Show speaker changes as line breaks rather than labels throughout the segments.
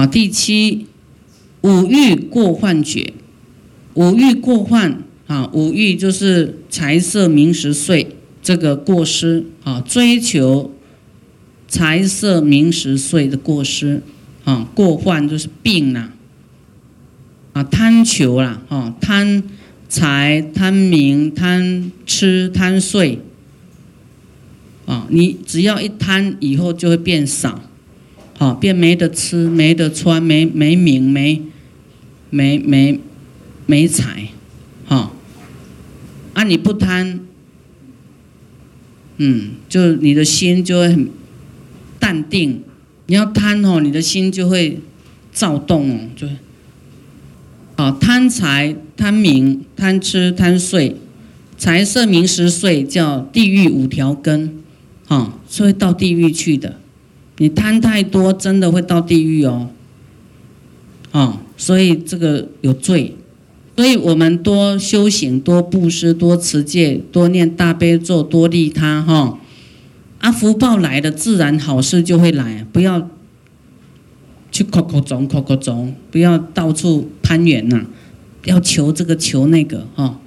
啊，第七，五欲过患觉，五欲过患啊，五欲就是财色名食睡这个过失啊，追求财色名食睡的过失啊，过患就是病啦，啊，贪求啦，啊，贪财、贪名、贪吃、贪睡。啊，你只要一贪，以后就会变少，好变没得吃、没得穿、没没名、没没没没财，哈。啊，你不贪，嗯，就你的心就会很淡定。你要贪哦，你的心就会躁动哦，就啊贪财、贪名、贪吃、贪睡，财色名食睡叫地狱五条根。啊，是会到地狱去的。你贪太多，真的会到地狱哦。啊，所以这个有罪。所以我们多修行，多布施，多持戒，多念大悲咒，多利他哈。啊，福报来的，自然好事就会来。不要去口口中口口中，不要到处攀缘呐。要求这个求那个哈，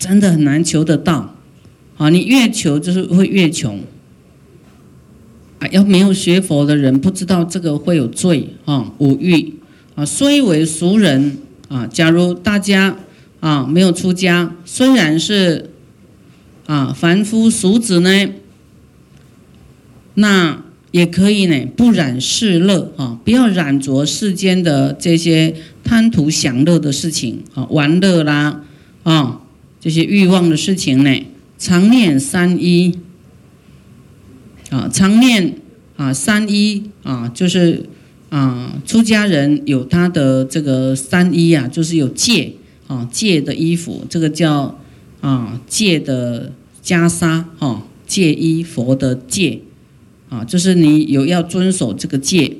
真的很难求得到。啊，你越求就是会越穷。啊，要没有学佛的人不知道这个会有罪啊，五欲啊，虽为俗人啊，假如大家啊没有出家，虽然是啊凡夫俗子呢，那也可以呢，不染世乐啊，不要染着世间的这些贪图享乐的事情啊，玩乐啦啊，这些欲望的事情呢，常念三一。啊，常念啊，三一啊，就是啊，出家人有他的这个三一啊，就是有戒啊，戒的衣服，这个叫啊戒的袈裟哈，戒衣佛的戒啊，就是你有要遵守这个戒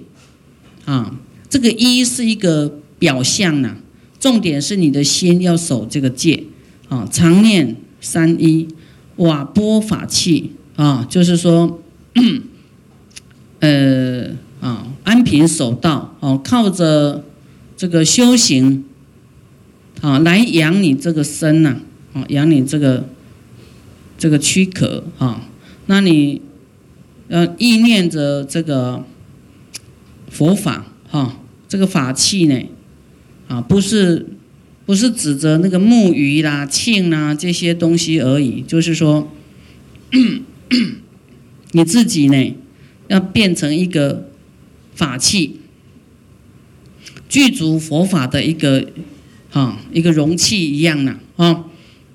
啊，这个一是一个表象呐，重点是你的心要守这个戒啊，常念三一瓦钵法器啊，就是说。呃啊，安贫守道哦，靠着这个修行啊，来养你这个身呐，啊，养你这个这个躯壳啊。那你呃意念着这个佛法哈，这个法器呢啊，不是不是指着那个木鱼啦、磬啦这些东西而已，就是说。你自己呢，要变成一个法器，具足佛法的一个啊一个容器一样的啊，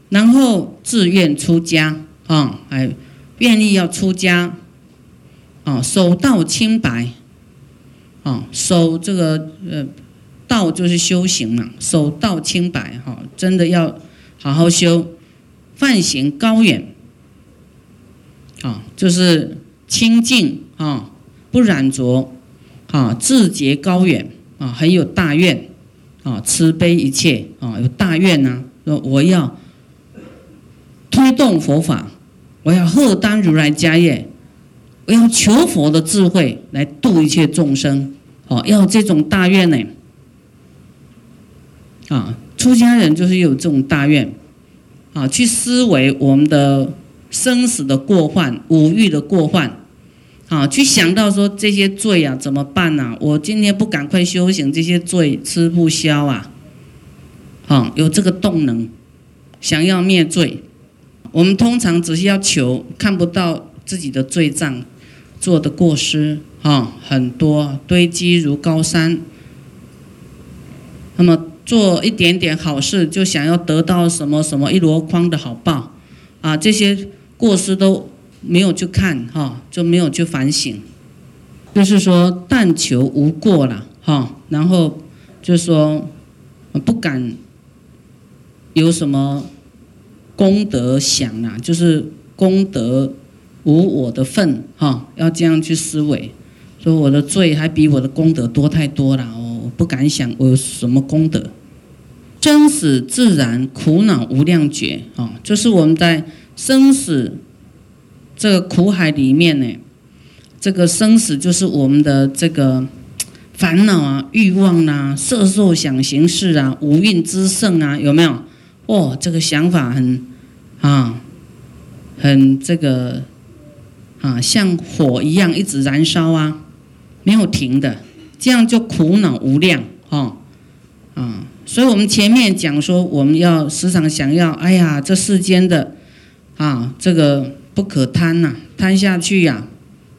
然后自愿出家啊，还愿意要出家啊，守道清白啊，守这个呃道就是修行嘛，守道清白哈，真的要好好修，梵行高远。啊，就是清净啊，不染浊啊，自觉高远啊，很有大愿啊，慈悲一切啊，有大愿呐。说我要推动佛法，我要荷担如来家业，我要求佛的智慧来度一切众生。哦，要这种大愿呢。啊，出家人就是有这种大愿啊，去思维我们的。生死的过患，五欲的过患，啊，去想到说这些罪啊怎么办呢？我今天不赶快修行，这些罪吃不消啊！啊，有这个动能，想要灭罪，我们通常只是要求看不到自己的罪障，做的过失啊很多堆积如高山，那么做一点点好事就想要得到什么什么一箩筐的好报啊这些。过失都没有去看哈，就没有去反省，就是说但求无过了哈，然后就说不敢有什么功德想啊，就是功德无我的份哈，要这样去思维，说我的罪还比我的功德多太多了，我不敢想我有什么功德，真死自然苦恼无量觉啊，就是我们在。生死这个苦海里面呢，这个生死就是我们的这个烦恼啊、欲望啊、色受想行识啊、五蕴之盛啊，有没有？哦，这个想法很啊，很这个啊，像火一样一直燃烧啊，没有停的，这样就苦恼无量哦，啊，所以我们前面讲说，我们要时常想要，哎呀，这世间的啊，这个不可贪呐，贪下去呀。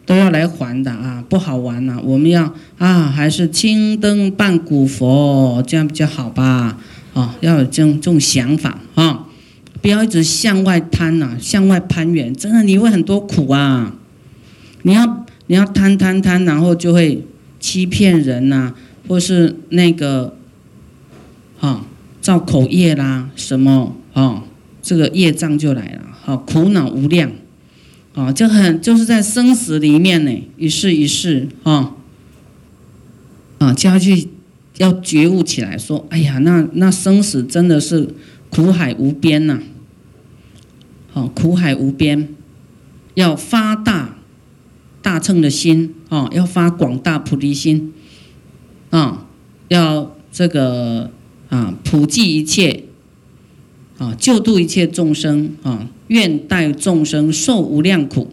都要来还的啊，不好玩呐！我们要啊，还是青灯伴古佛，这样比较好吧？哦，要有这种这种想法啊，不要一直向外贪呐，向外攀援，真的你会很多苦啊！你要你要贪贪贪，然后就会欺骗人呐，或是那个啊造口业啦，什么啊，这个业障就来了，好苦恼无量。啊，就很就是在生死里面呢，一世一世啊，啊，就要去要觉悟起来，说，哎呀，那那生死真的是苦海无边呐，好，苦海无边，要发大大乘的心啊，要发广大菩提心啊，要这个啊普济一切。啊，救度一切众生啊，愿代众生受无量苦，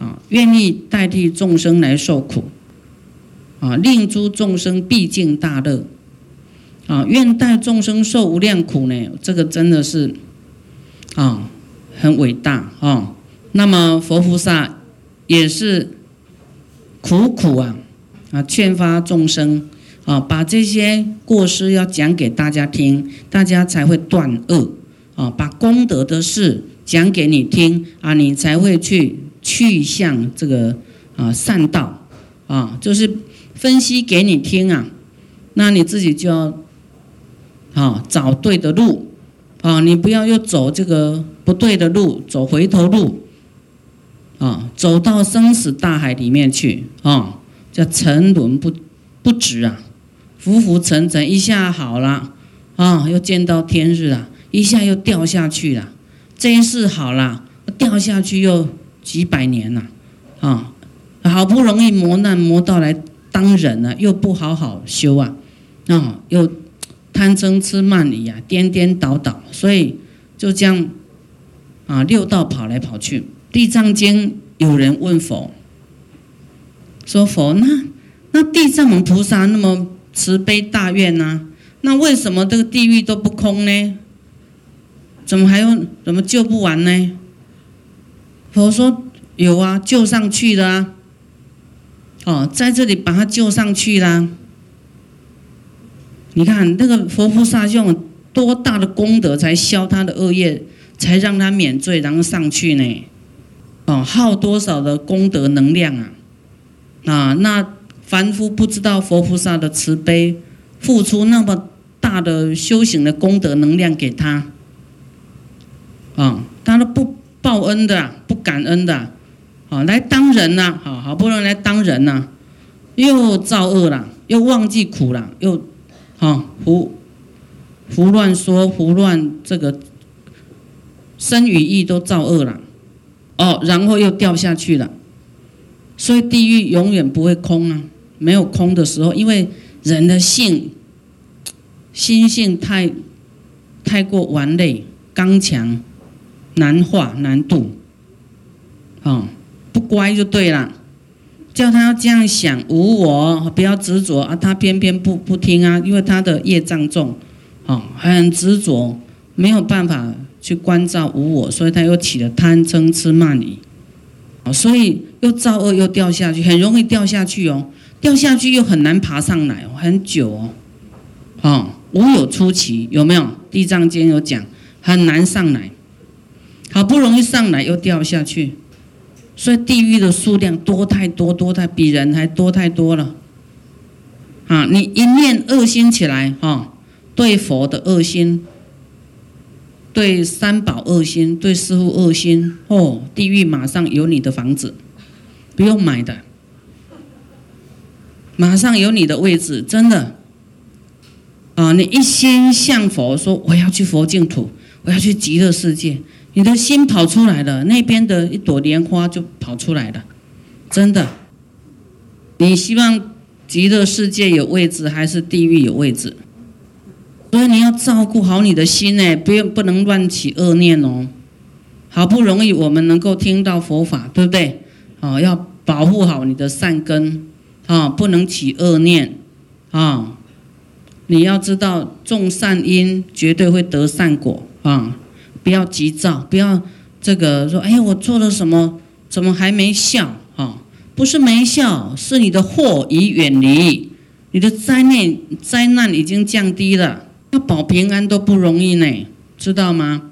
啊，愿意代替众生来受苦，啊，令诸众生毕竟大乐，啊，愿代众生受无量苦呢？这个真的是啊，很伟大啊。那么佛菩萨也是苦苦啊啊，劝发众生啊，把这些过失要讲给大家听，大家才会断恶。啊，把功德的事讲给你听啊，你才会去去向这个啊善道啊，就是分析给你听啊，那你自己就要啊找对的路啊，你不要又走这个不对的路，走回头路啊，走到生死大海里面去啊，叫沉沦不不止啊，浮浮沉沉，一下好了啊，又见到天日了。一下又掉下去了，这一世好了，掉下去又几百年了，啊，好不容易磨难磨到来当人了，又不好好修啊，啊，又贪嗔痴慢疑啊，颠颠倒倒，所以就这样啊，六道跑来跑去。地藏经有人问佛，说佛那那地藏王菩萨那么慈悲大愿呐，那为什么这个地狱都不空呢？怎么还有怎么救不完呢？佛说有啊，救上去的啊。哦，在这里把他救上去啦。你看那个佛菩萨用多大的功德才消他的恶业，才让他免罪，然后上去呢？哦，耗多少的功德能量啊？啊，那凡夫不知道佛菩萨的慈悲，付出那么大的修行的功德能量给他。啊，他都不报恩的，不感恩的，啊，来当人呐，好好不容易来当人呐，又造恶了，又忘记苦了，又，啊胡胡乱说，胡乱这个身与意都造恶了，哦，然后又掉下去了，所以地狱永远不会空啊，没有空的时候，因为人的性心性太太过顽劣刚强。难化难度，哦，不乖就对了，叫他要这样想，无我，不要执着啊，他偏偏不不听啊，因为他的业障重，哦，很执着，没有办法去关照无我，所以他又起了贪嗔痴慢疑，哦，所以又造恶又掉下去，很容易掉下去哦，掉下去又很难爬上来，很久哦，哦，无有出奇，有没有？地藏经有讲，很难上来。好不容易上来又掉下去，所以地狱的数量多太多，多太比人还多太多了。啊，你一念恶心起来，哈，对佛的恶心，对三宝恶心，对师父恶心，哦，地狱马上有你的房子，不用买的，马上有你的位置，真的。啊，你一心向佛说，我要去佛净土，我要去极乐世界。你的心跑出来了，那边的一朵莲花就跑出来了，真的。你希望极乐世界有位置还是地狱有位置？所以你要照顾好你的心呢，不要不能乱起恶念哦。好不容易我们能够听到佛法，对不对？啊，要保护好你的善根啊，不能起恶念啊。你要知道，种善因绝对会得善果啊！不要急躁，不要这个说，哎，我做了什么，怎么还没效？啊，不是没效，是你的祸已远离，你的灾难灾难已经降低了。要保平安都不容易呢，知道吗？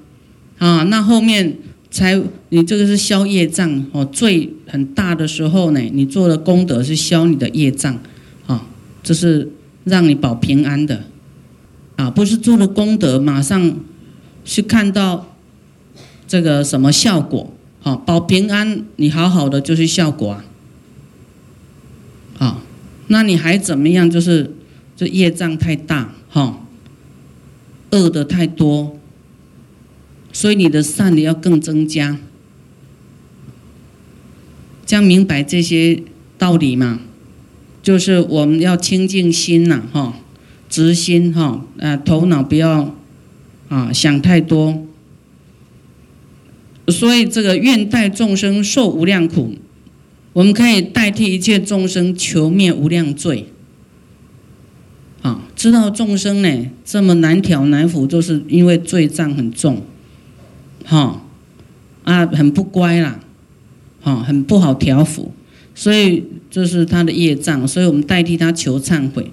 啊，那后面才你这个是消业障哦，罪很大的时候呢，你做的功德是消你的业障啊，这是。让你保平安的，啊，不是做了功德马上去看到这个什么效果？好，保平安，你好好的就是效果啊。好，那你还怎么样？就是这业障太大，哈，恶的太多，所以你的善你要更增加，这样明白这些道理嘛。就是我们要清净心呐，哈，直心哈，啊，头脑不要啊想太多。所以这个愿代众生受无量苦，我们可以代替一切众生求灭无量罪。啊，知道众生呢这么难调难服，就是因为罪障很重，哈，啊，很不乖啦，哈，很不好调服。所以这是他的业障，所以我们代替他求忏悔，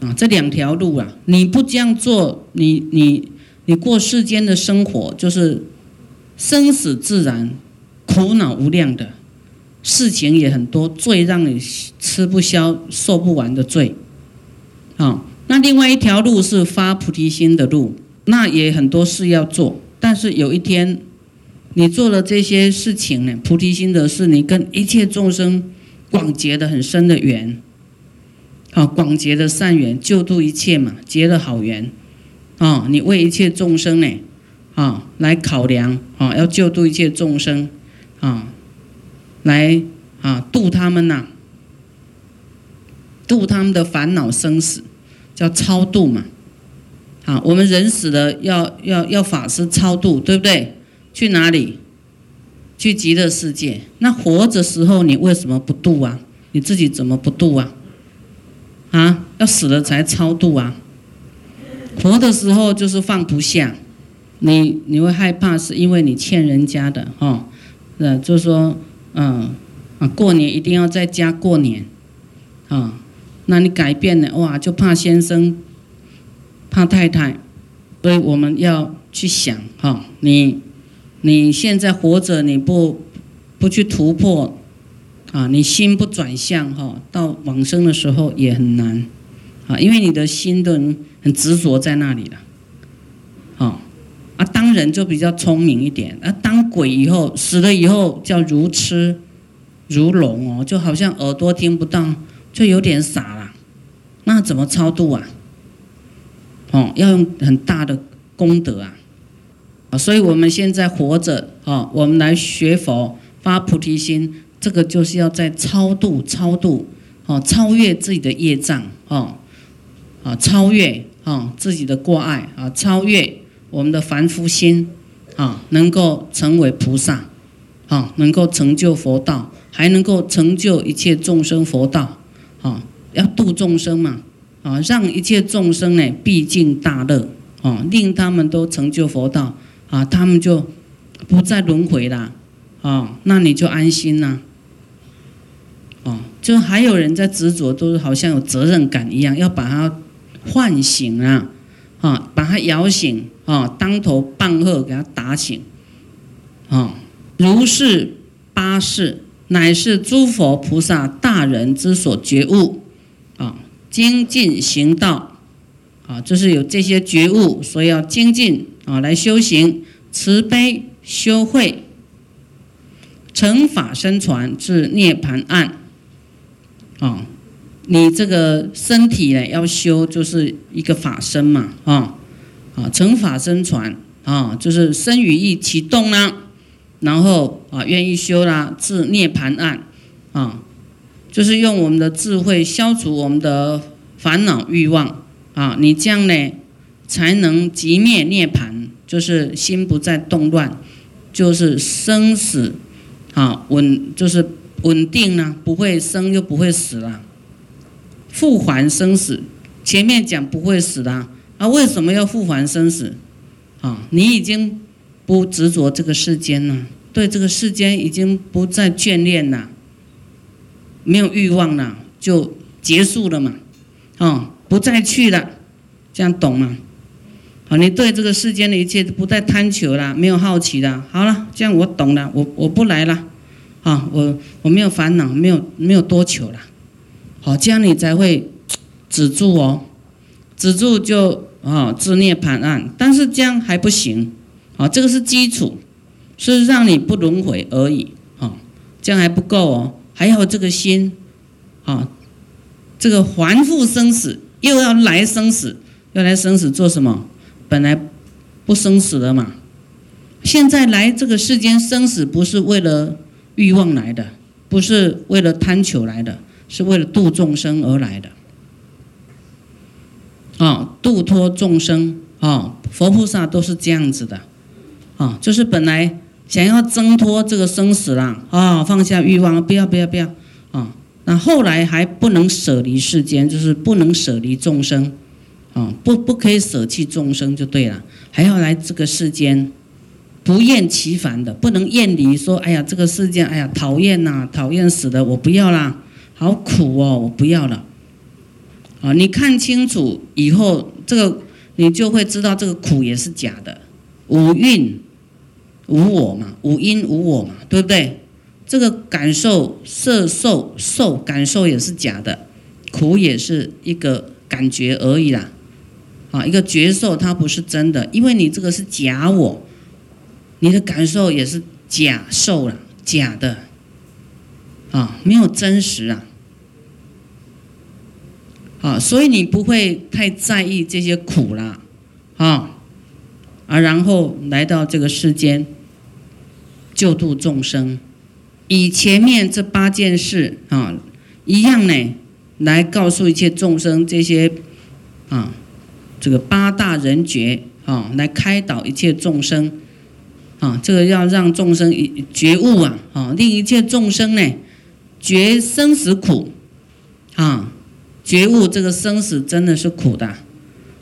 啊，这两条路啊，你不这样做，你你你过世间的生活就是生死自然，苦恼无量的事情也很多，罪让你吃不消、受不完的罪，啊，那另外一条路是发菩提心的路，那也很多事要做，但是有一天。你做了这些事情呢？菩提心的是你跟一切众生广结的很深的缘，啊，广结的善缘，救度一切嘛，结了好缘，啊，你为一切众生呢，啊，来考量，啊，要救度一切众生，啊，来啊度他们呐，度他们的烦恼生死，叫超度嘛，啊，我们人死了要要要法师超度，对不对？去哪里？去极乐世界。那活着时候你为什么不度啊？你自己怎么不度啊？啊，要死了才超度啊！活的时候就是放不下，你你会害怕，是因为你欠人家的哈。呃，就是说，嗯啊，过年一定要在家过年啊。那你改变了哇，就怕先生，怕太太，所以我们要去想哈，你。你现在活着，你不不去突破啊，你心不转向哈，到往生的时候也很难啊，因为你的心都很执着在那里了。啊，啊，当人就比较聪明一点，啊，当鬼以后死了以后叫如痴如聋哦，就好像耳朵听不到，就有点傻了。那怎么超度啊？哦，要用很大的功德啊。所以，我们现在活着啊，我们来学佛发菩提心，这个就是要在超度、超度，哦，超越自己的业障，哦，啊，超越啊自己的过爱啊，超越我们的凡夫心，啊，能够成为菩萨，啊，能够成就佛道，还能够成就一切众生佛道，啊，要度众生嘛，啊，让一切众生呢，毕竟大乐，啊，令他们都成就佛道。啊，他们就不再轮回啦，啊，那你就安心啦。哦，就还有人在执着，都是好像有责任感一样，要把它唤醒啊，啊，把他摇醒啊，当头棒喝给他打醒，啊，如是八事，乃是诸佛菩萨大人之所觉悟，啊，精进行道，啊，就是有这些觉悟，所以要精进。啊，来修行慈悲修慧，成法身传至涅盘岸。啊，你这个身体呢，要修就是一个法身嘛，啊，啊，成法身传啊，就是身语意启动啦，然后啊，愿意修啦，至涅盘岸，啊，就是用我们的智慧消除我们的烦恼欲望啊，你这样呢，才能即灭涅盘，就是心不再动乱，就是生死啊稳，就是稳定呢，不会生又不会死了，复还生死。前面讲不会死的，啊，为什么要复还生死？啊，你已经不执着这个世间了，对这个世间已经不再眷恋了，没有欲望了，就结束了嘛，啊，不再去了，这样懂吗？好，你对这个世间的一切不再贪求了，没有好奇了，好了，这样我懂了，我我不来了，啊，我我没有烦恼，没有没有多求了，好，这样你才会。止住哦，止住就啊，自涅盘案。但是这样还不行，啊，这个是基础，是让你不轮回而已，啊，这样还不够哦，还要这个心，啊，这个还复生死，又要来生死，要来生死做什么？本来不生死的嘛，现在来这个世间生死，不是为了欲望来的，不是为了贪求来的，是为了度众生而来的。啊，度脱众生啊，佛菩萨都是这样子的，啊，就是本来想要挣脱这个生死啦，啊，放下欲望，不要不要不要，啊，那后来还不能舍离世间，就是不能舍离众生，啊，不不可以舍弃众生就对了，还要来这个世间，不厌其烦的，不能厌离，说哎呀这个世间，哎呀讨厌呐，讨厌死的，我不要啦，好苦哦，我不要了。啊，你看清楚以后，这个你就会知道，这个苦也是假的，无蕴无我嘛，无因无我嘛，对不对？这个感受色受受感受也是假的，苦也是一个感觉而已啦。啊，一个觉受它不是真的，因为你这个是假我，你的感受也是假受了，假的，啊，没有真实啊。啊，所以你不会太在意这些苦啦，啊，啊，然后来到这个世间救度众生，以前面这八件事啊一样呢，来告诉一切众生这些啊，这个八大人觉啊，来开导一切众生。啊，这个要让众生觉悟啊，啊，令一切众生呢觉生死苦啊。觉悟这个生死真的是苦的，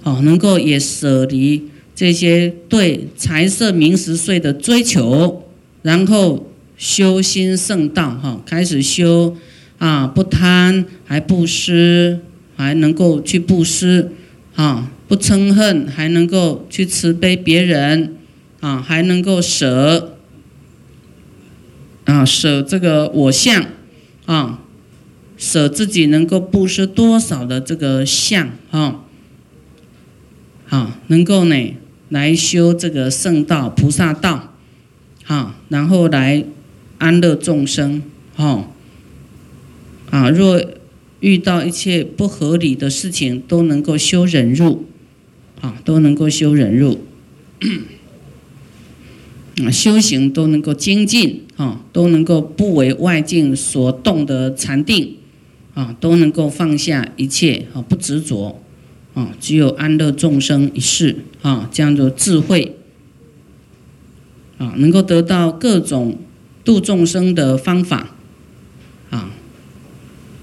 哦，能够也舍离这些对财色名食睡的追求，然后修心圣道，哈，开始修啊，不贪，还布施，还能够去布施，啊，不嗔恨，还能够去慈悲别人，啊，还能够舍，啊，舍这个我相，啊。舍自己能够布施多少的这个相啊，好，能够呢来修这个圣道菩萨道，好，然后来安乐众生，哈，啊，若遇到一切不合理的事情，都能够修忍辱，啊，都能够修忍辱，啊，修行都能够精进，啊，都能够不为外境所动的禅定。啊，都能够放下一切啊，不执着啊，只有安乐众生一世啊，这样的智慧啊，能够得到各种度众生的方法啊，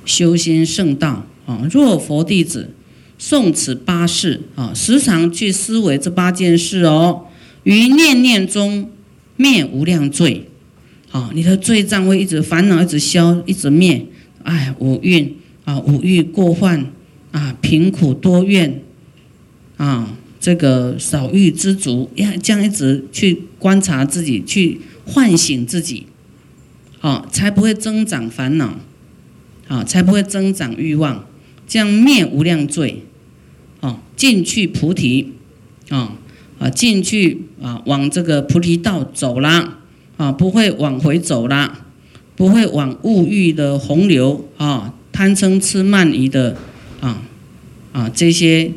修心圣道啊。若佛弟子诵此八事啊，时常去思维这八件事哦，于念念中灭无量罪啊，你的罪障会一直烦恼一直消，一直灭。哎，五蕴啊，五欲过患啊，贫苦多怨啊，这个少欲知足，要这样一直去观察自己，去唤醒自己，啊，才不会增长烦恼，啊，才不会增长欲望，这样灭无量罪，啊，进去菩提，啊啊，进去啊，往这个菩提道走啦，啊，不会往回走啦。不会往物欲的洪流啊，贪嗔痴慢疑的啊啊这些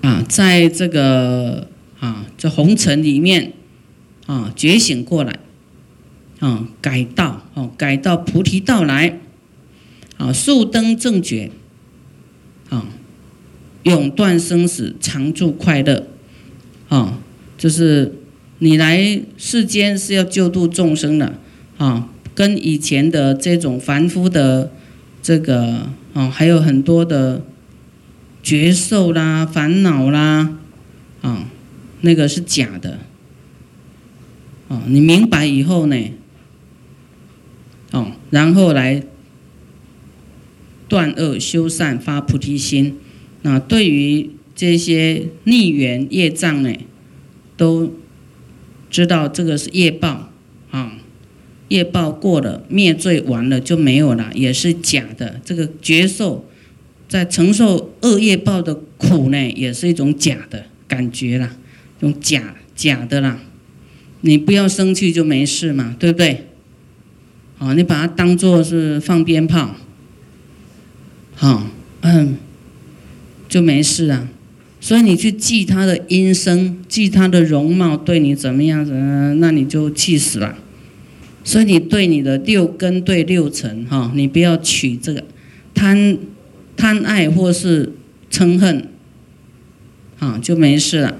啊，在这个啊这红尘里面啊觉醒过来啊，改道哦，改到菩提道来啊，速登正觉，啊，永断生死，常住快乐，啊，就是你来世间是要救度众生的，啊，跟以前的这种凡夫的这个啊，还有很多的觉受啦、烦恼啦，啊，那个是假的，哦，你明白以后呢，哦，然后来。断恶修善发菩提心，那对于这些逆缘业障呢，都知道这个是业报啊，业报过了灭罪完了就没有了，也是假的。这个觉受在承受恶业报的苦呢，也是一种假的感觉啦，种假假的啦。你不要生气就没事嘛，对不对？好，你把它当做是放鞭炮。好，嗯，就没事啊。所以你去记他的音声，记他的容貌，对你怎么样子，那你就气死了。所以你对你的六根对六尘，哈，你不要取这个贪贪爱或是嗔恨，啊，就没事了。